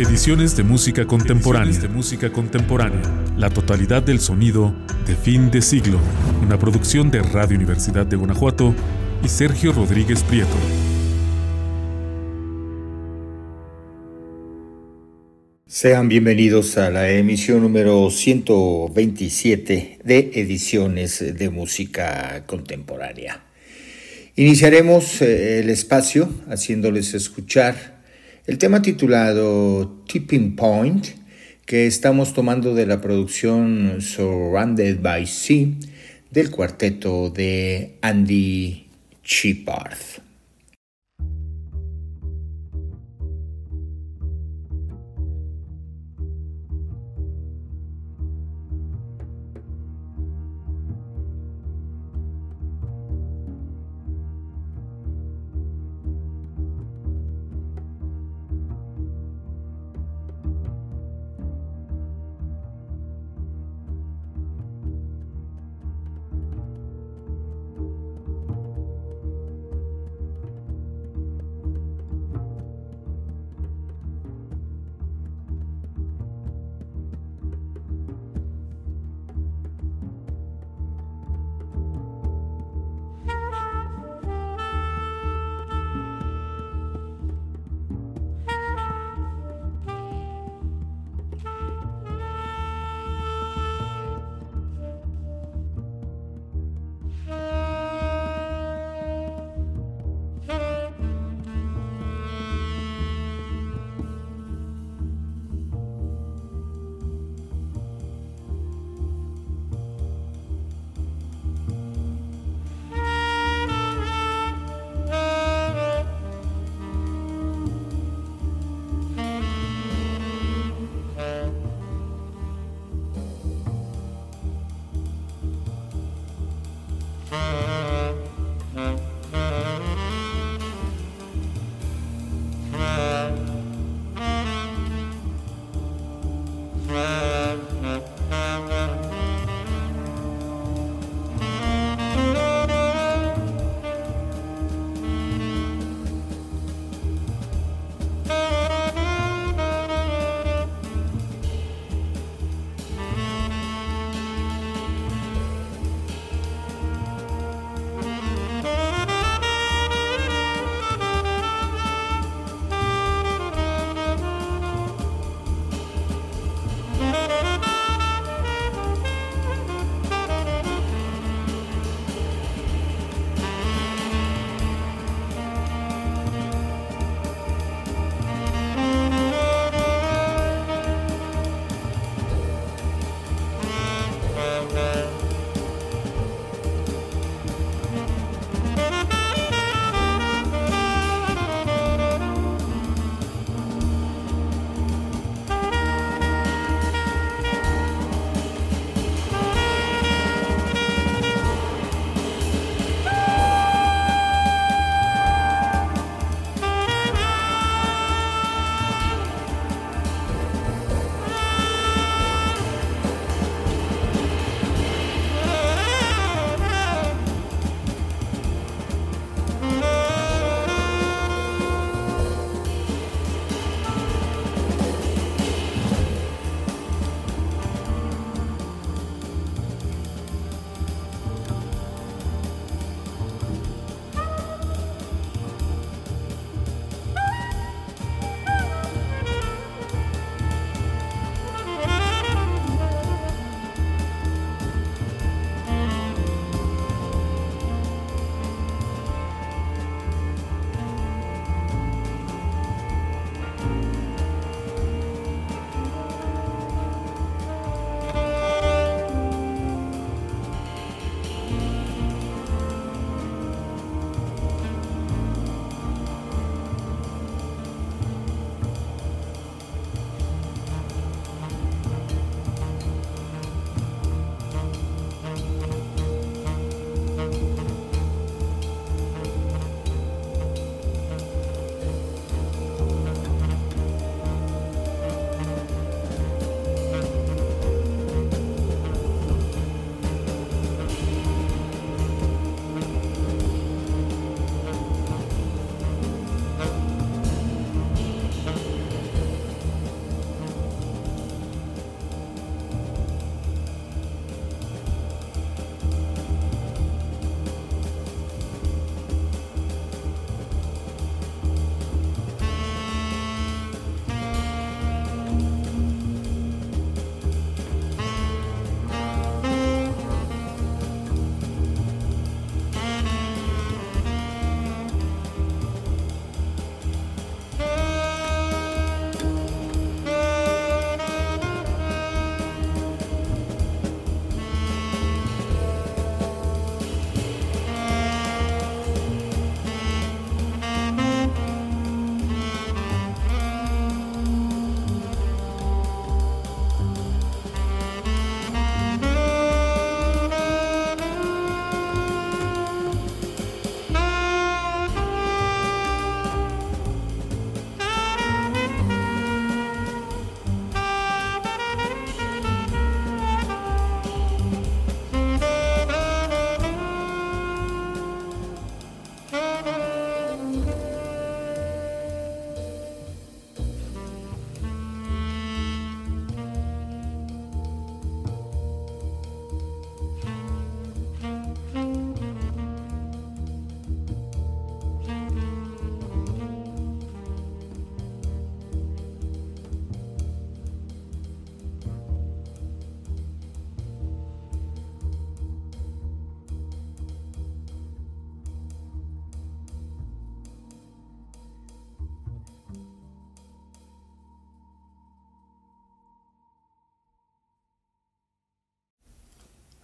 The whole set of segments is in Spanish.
Ediciones de música contemporánea. de música contemporánea. La totalidad del sonido de fin de siglo. Una producción de Radio Universidad de Guanajuato y Sergio Rodríguez Prieto. Sean bienvenidos a la emisión número 127 de Ediciones de Música Contemporánea. Iniciaremos eh, el espacio haciéndoles escuchar el tema titulado Tipping Point, que estamos tomando de la producción Surrounded by Sea del cuarteto de Andy Chiparth.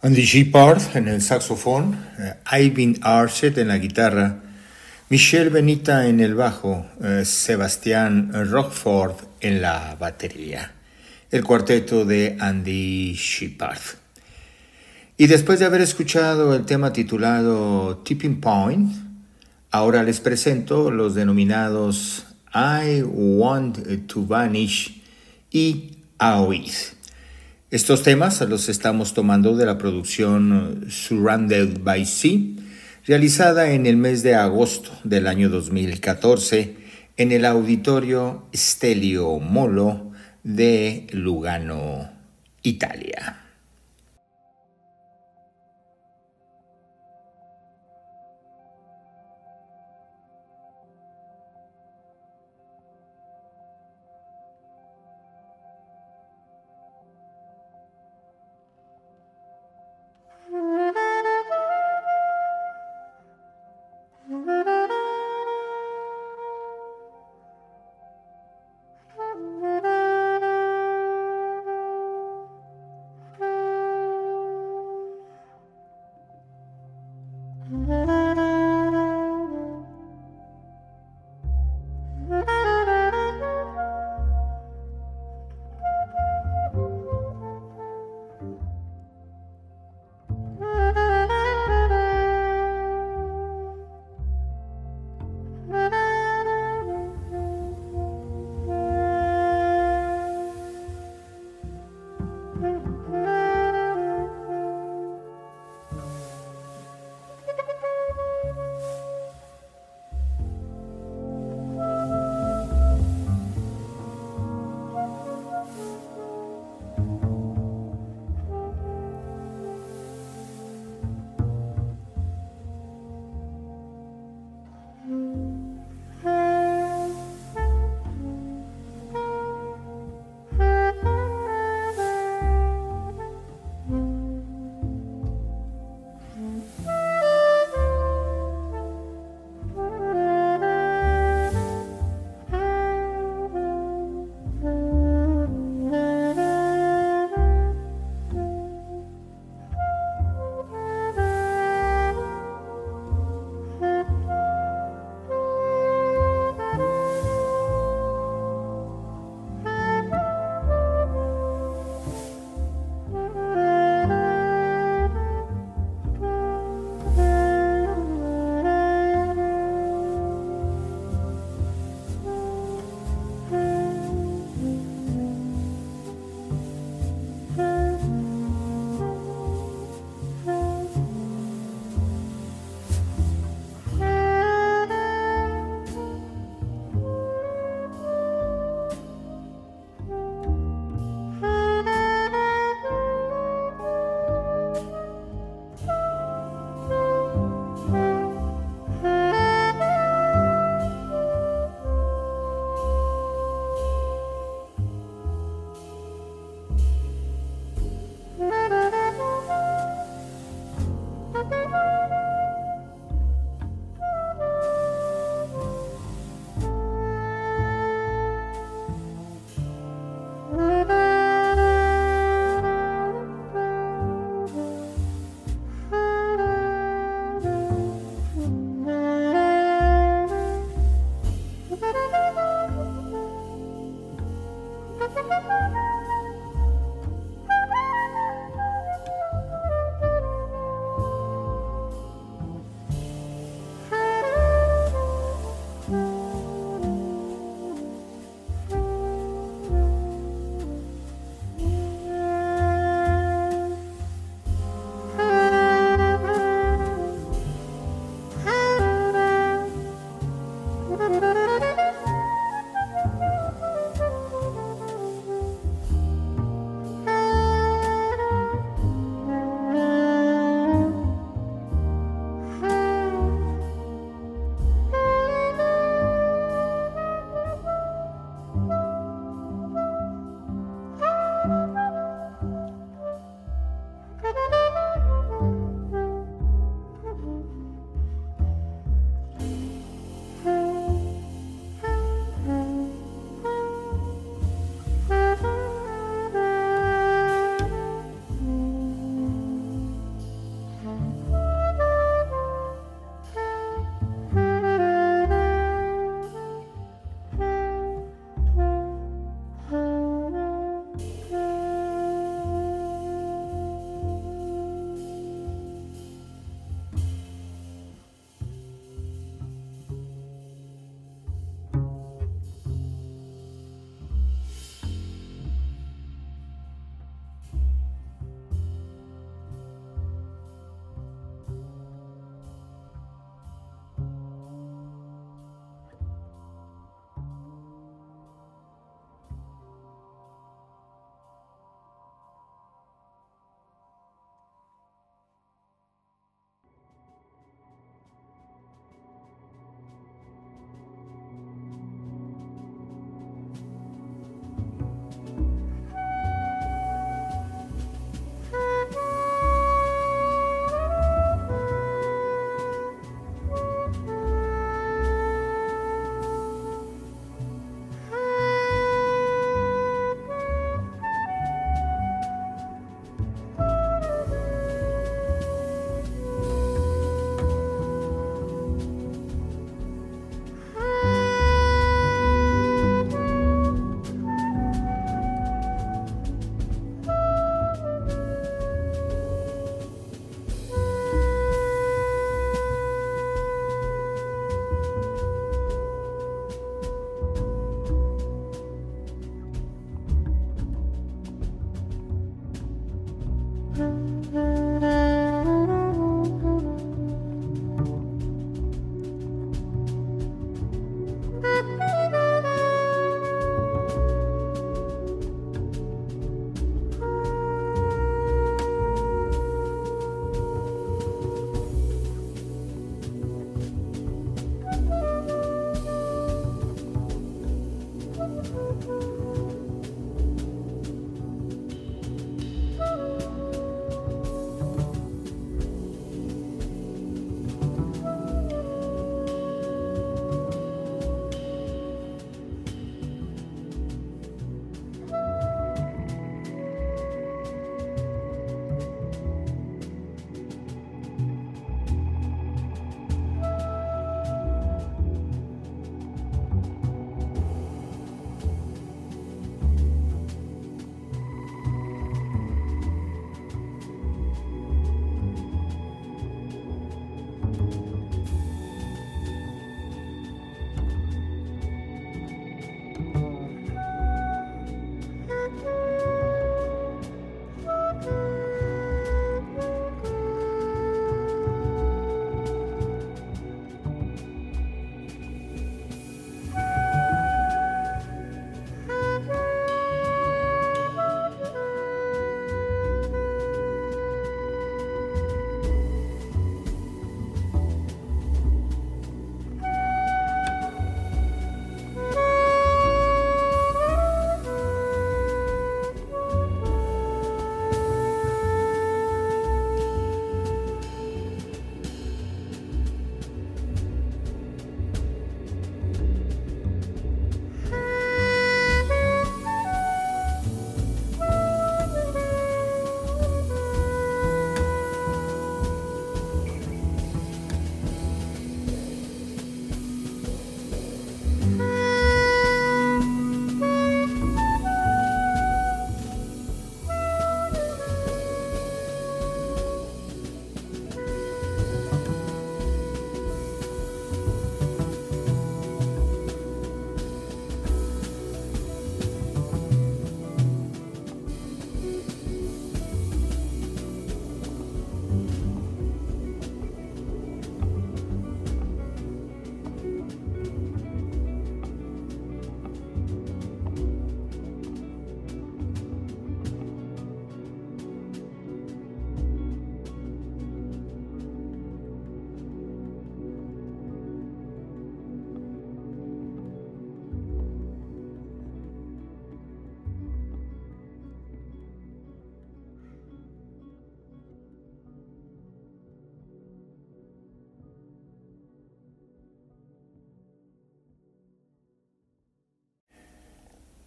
Andy Shepard en el saxofón, eh, Ivan Archet en la guitarra, Michelle Benita en el bajo, eh, Sebastián Rockford en la batería. El cuarteto de Andy Shepard. Y después de haber escuchado el tema titulado Tipping Point, ahora les presento los denominados I Want to Vanish y Aoid. Estos temas los estamos tomando de la producción Surrounded by Sea, realizada en el mes de agosto del año 2014 en el auditorio Stelio Molo de Lugano, Italia.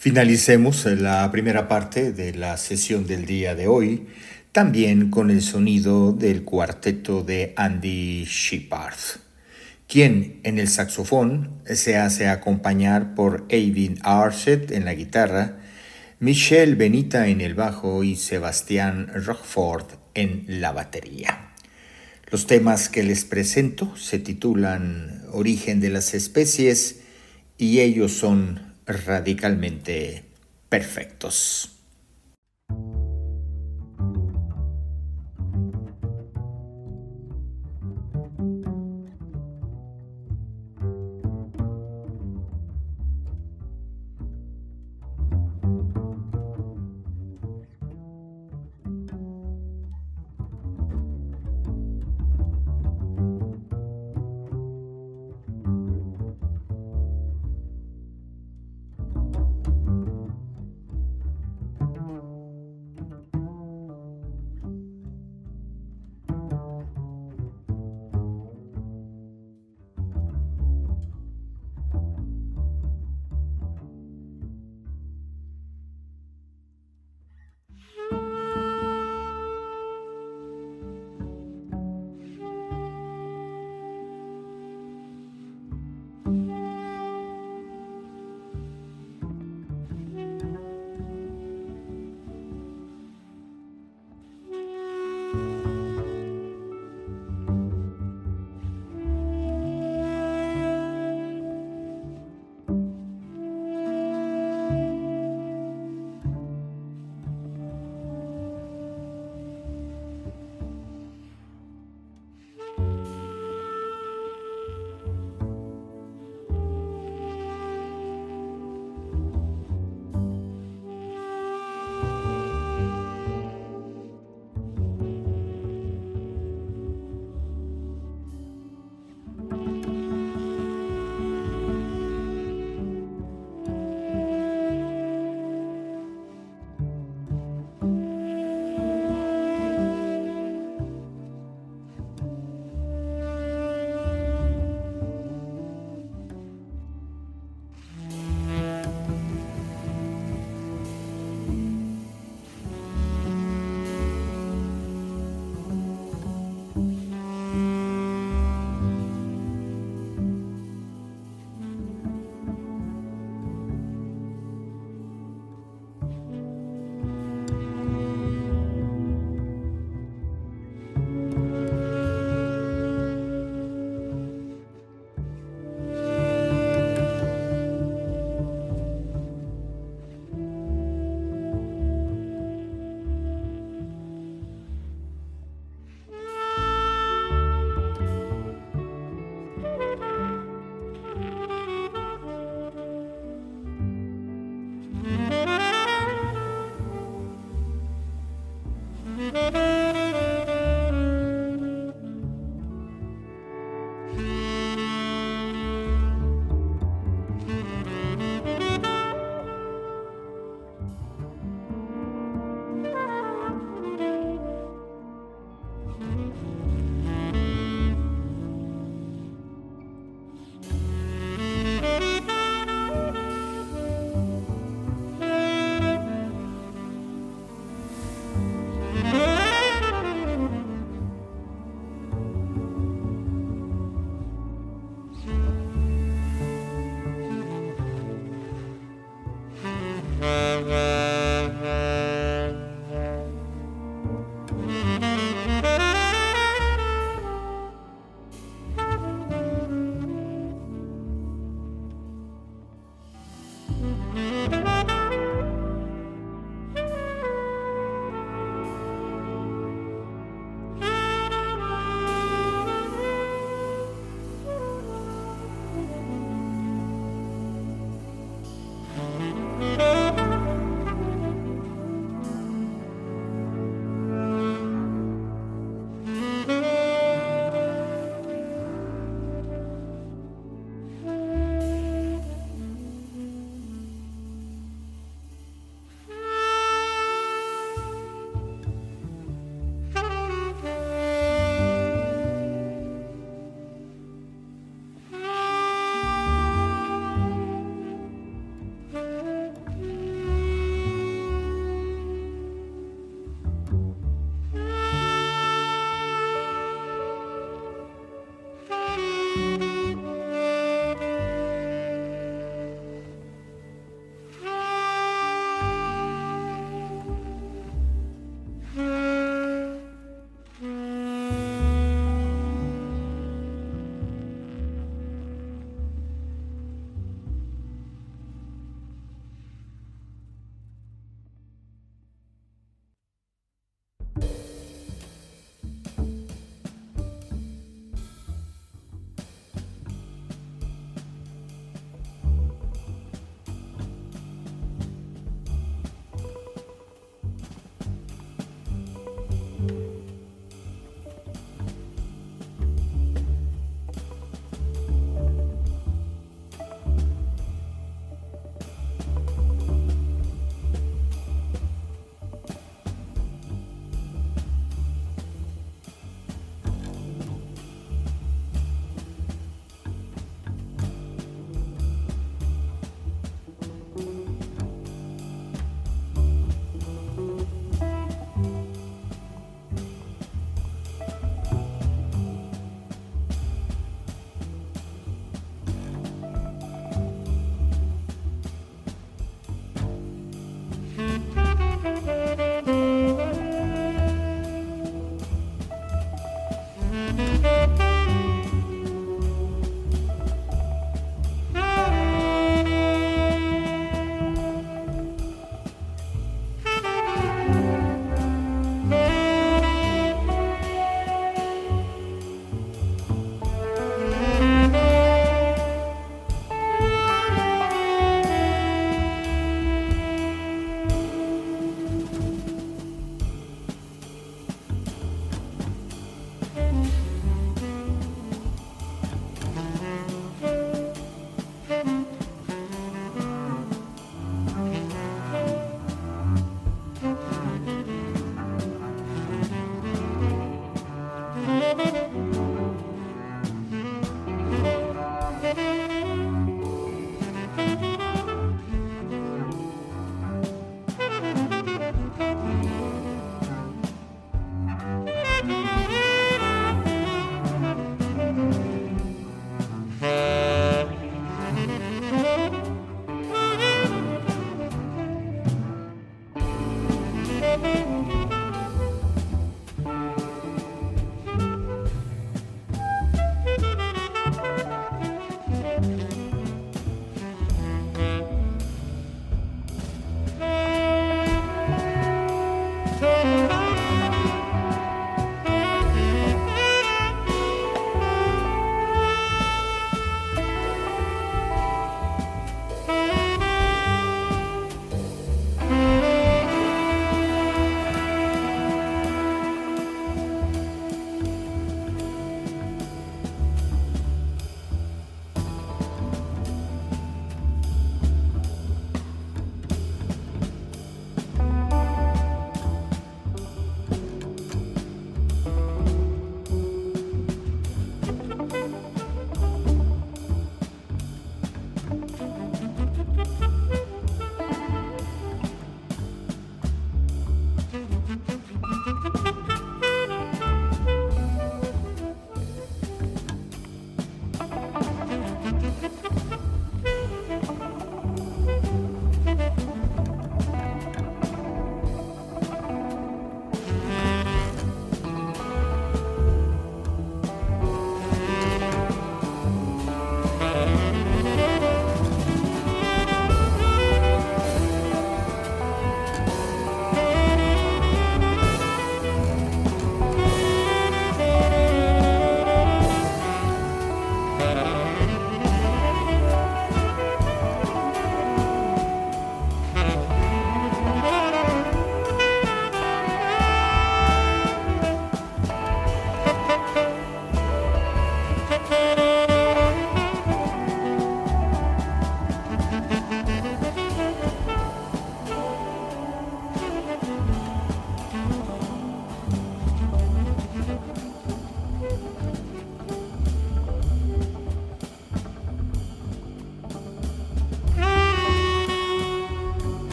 Finalicemos la primera parte de la sesión del día de hoy también con el sonido del cuarteto de Andy Shepard, quien en el saxofón se hace acompañar por Aiden Arset en la guitarra, Michelle Benita en el bajo y Sebastián Rockford en la batería. Los temas que les presento se titulan Origen de las especies y ellos son radicalmente perfectos.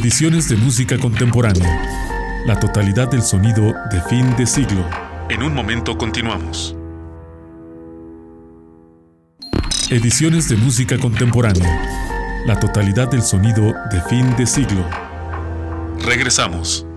Ediciones de música contemporánea. La totalidad del sonido de fin de siglo. En un momento continuamos. Ediciones de música contemporánea. La totalidad del sonido de fin de siglo. Regresamos.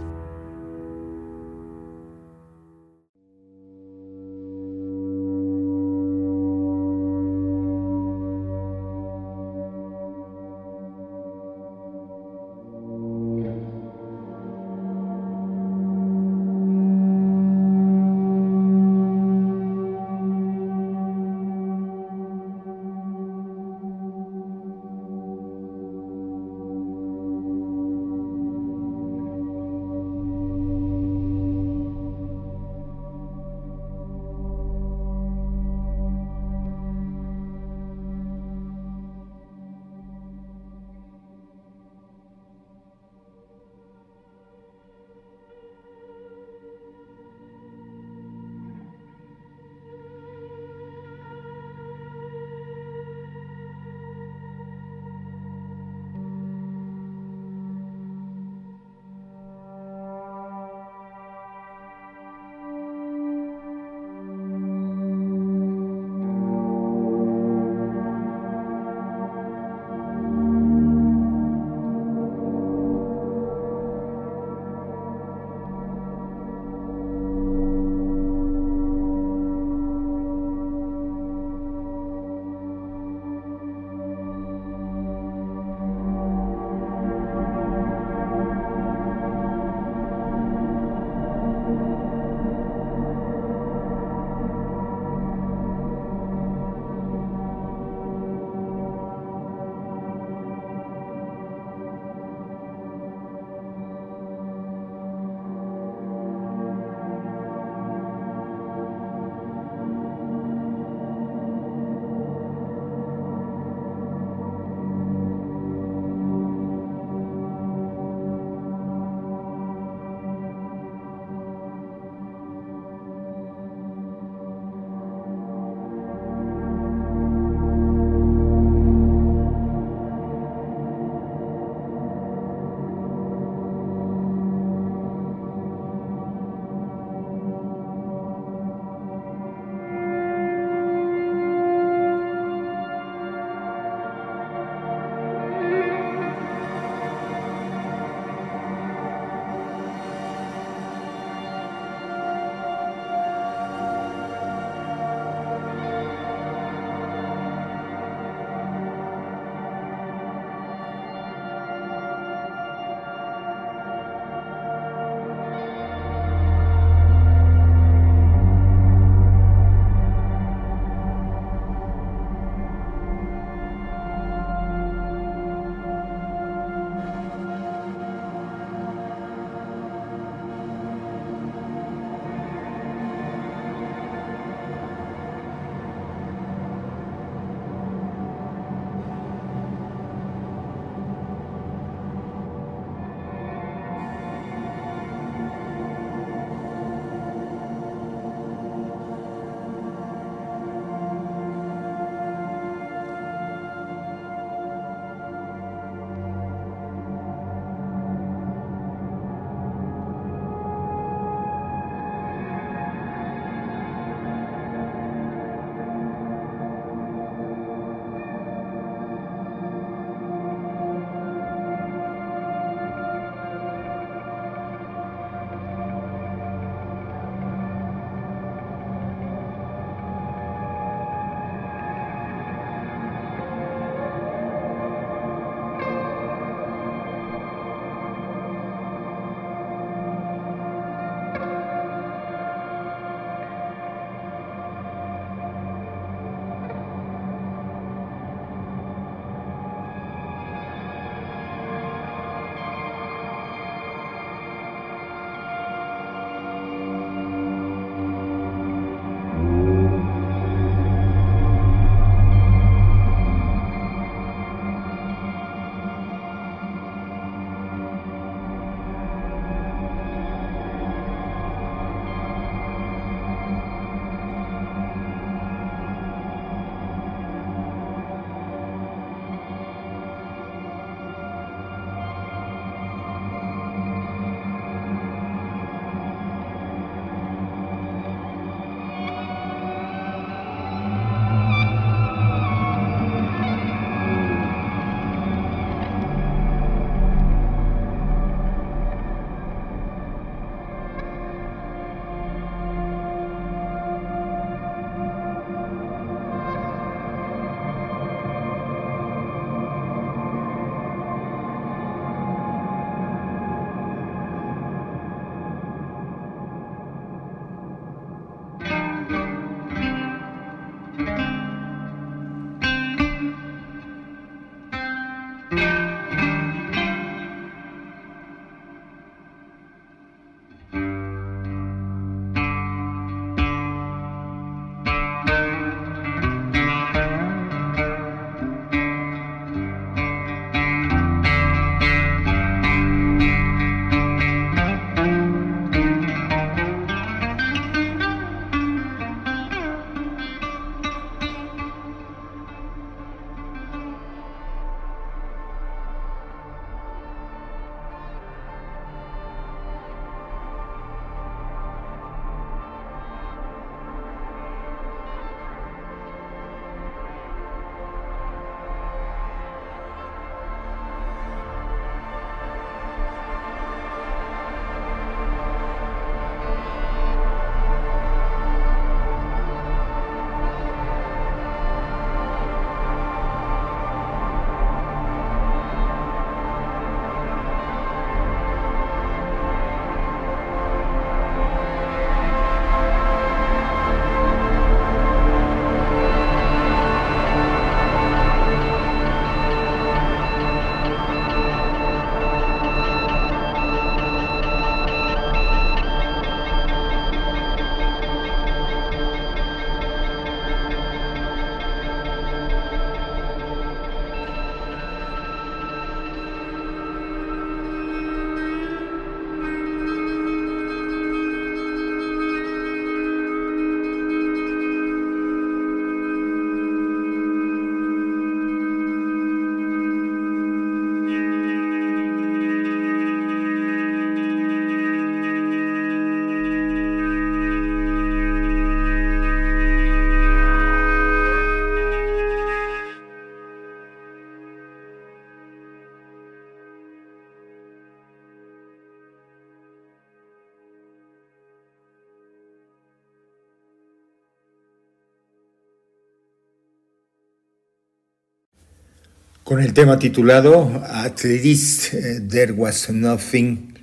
Con el tema titulado At least eh, there was nothing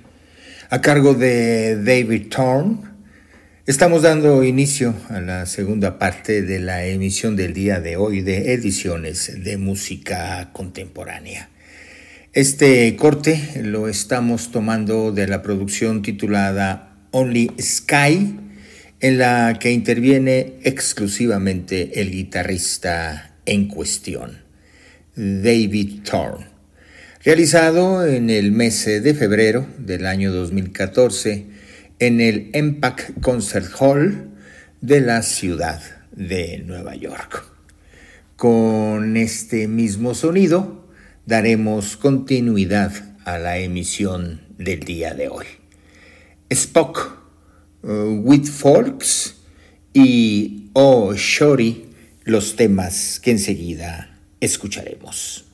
a cargo de David Thorne. Estamos dando inicio a la segunda parte de la emisión del día de hoy de ediciones de música contemporánea. Este corte lo estamos tomando de la producción titulada Only Sky, en la que interviene exclusivamente el guitarrista en cuestión, David Thorne. Realizado en el mes de febrero del año 2014 en el Impact Concert Hall de la ciudad de Nueva York. Con este mismo sonido daremos continuidad a la emisión del día de hoy. Spock Uh, with Folks y Oh Shorty, los temas que enseguida escucharemos.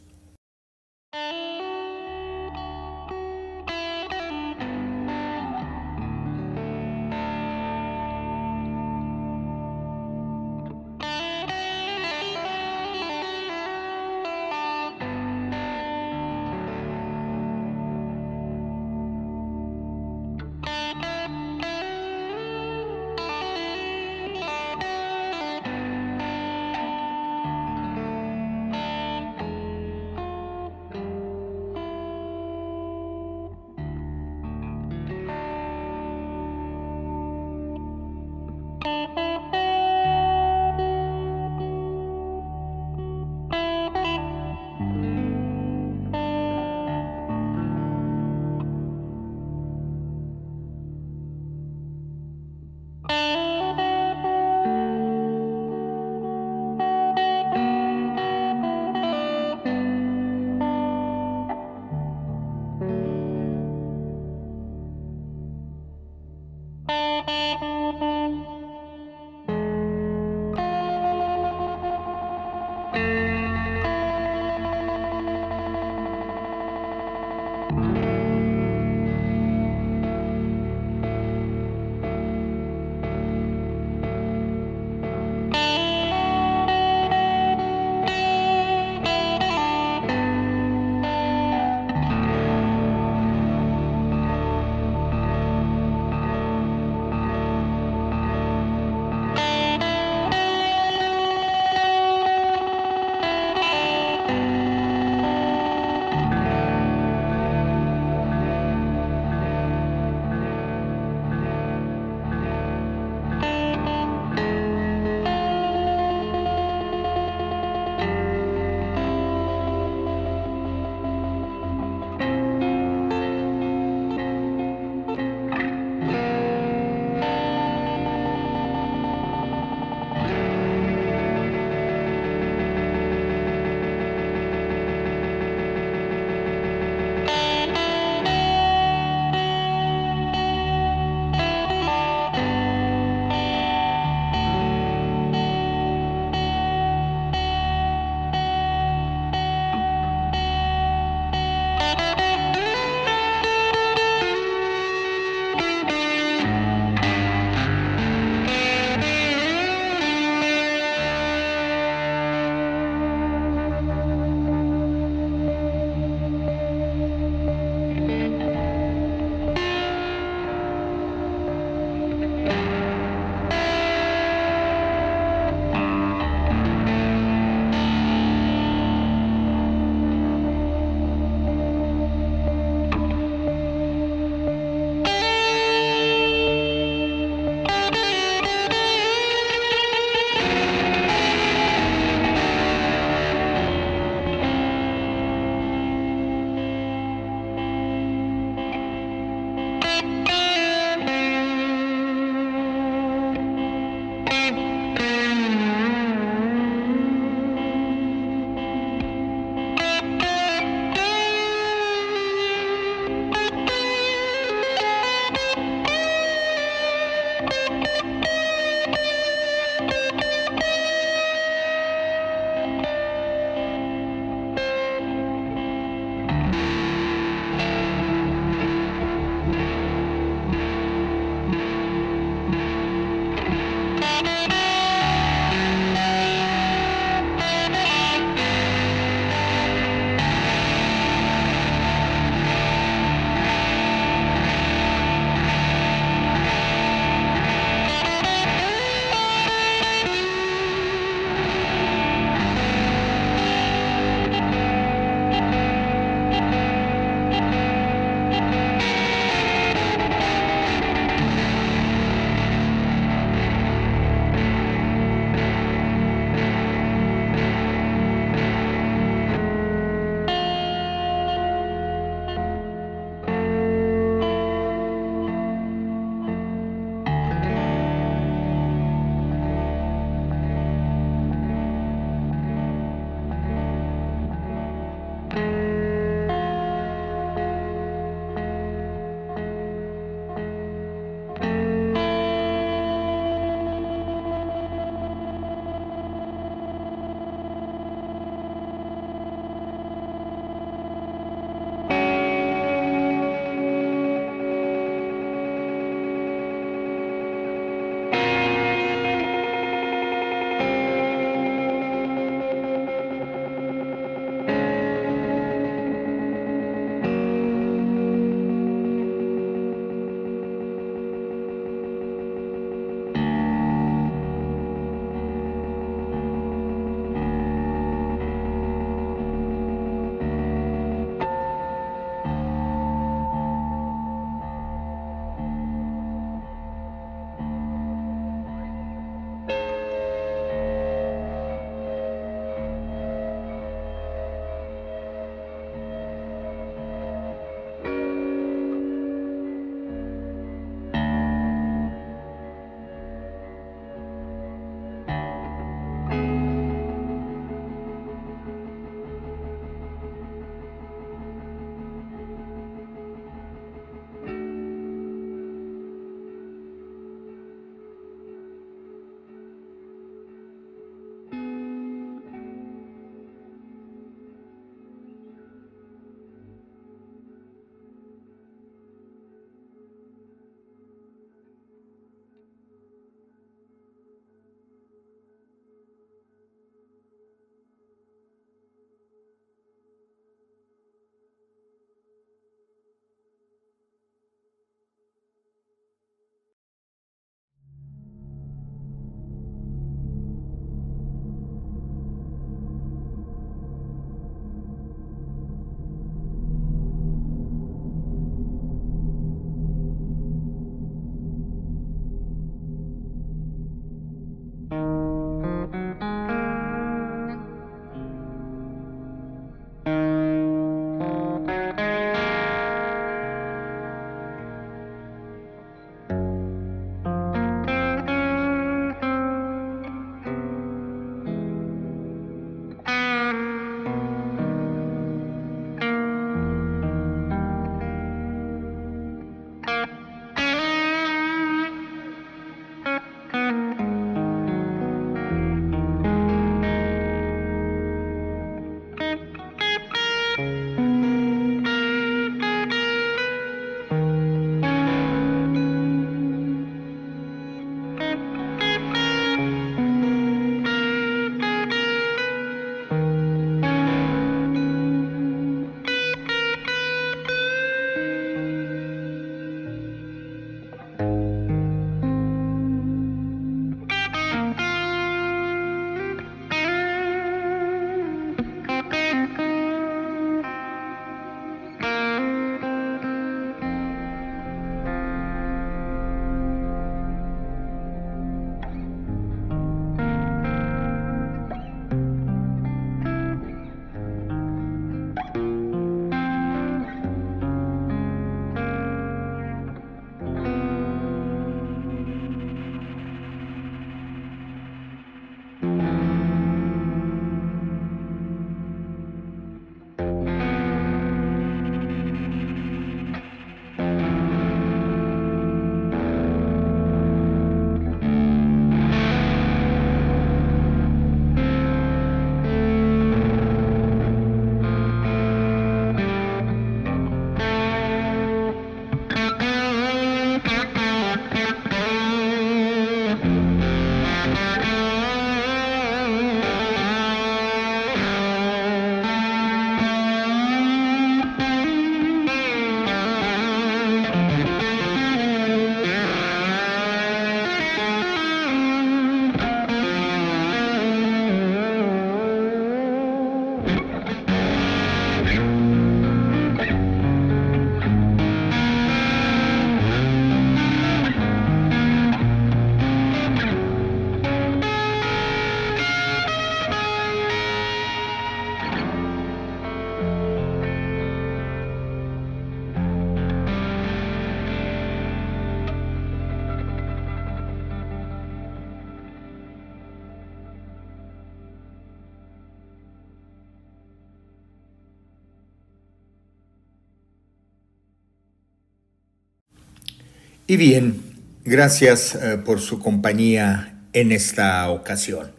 Y bien, gracias eh, por su compañía en esta ocasión.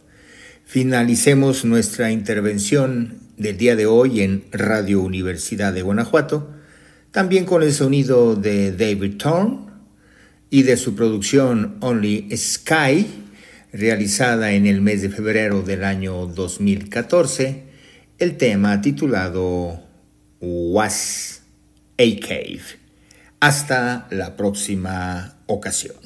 Finalicemos nuestra intervención del día de hoy en Radio Universidad de Guanajuato, también con el sonido de David Thorne y de su producción Only Sky, realizada en el mes de febrero del año 2014, el tema titulado Was a Cave. Hasta la próxima ocasión.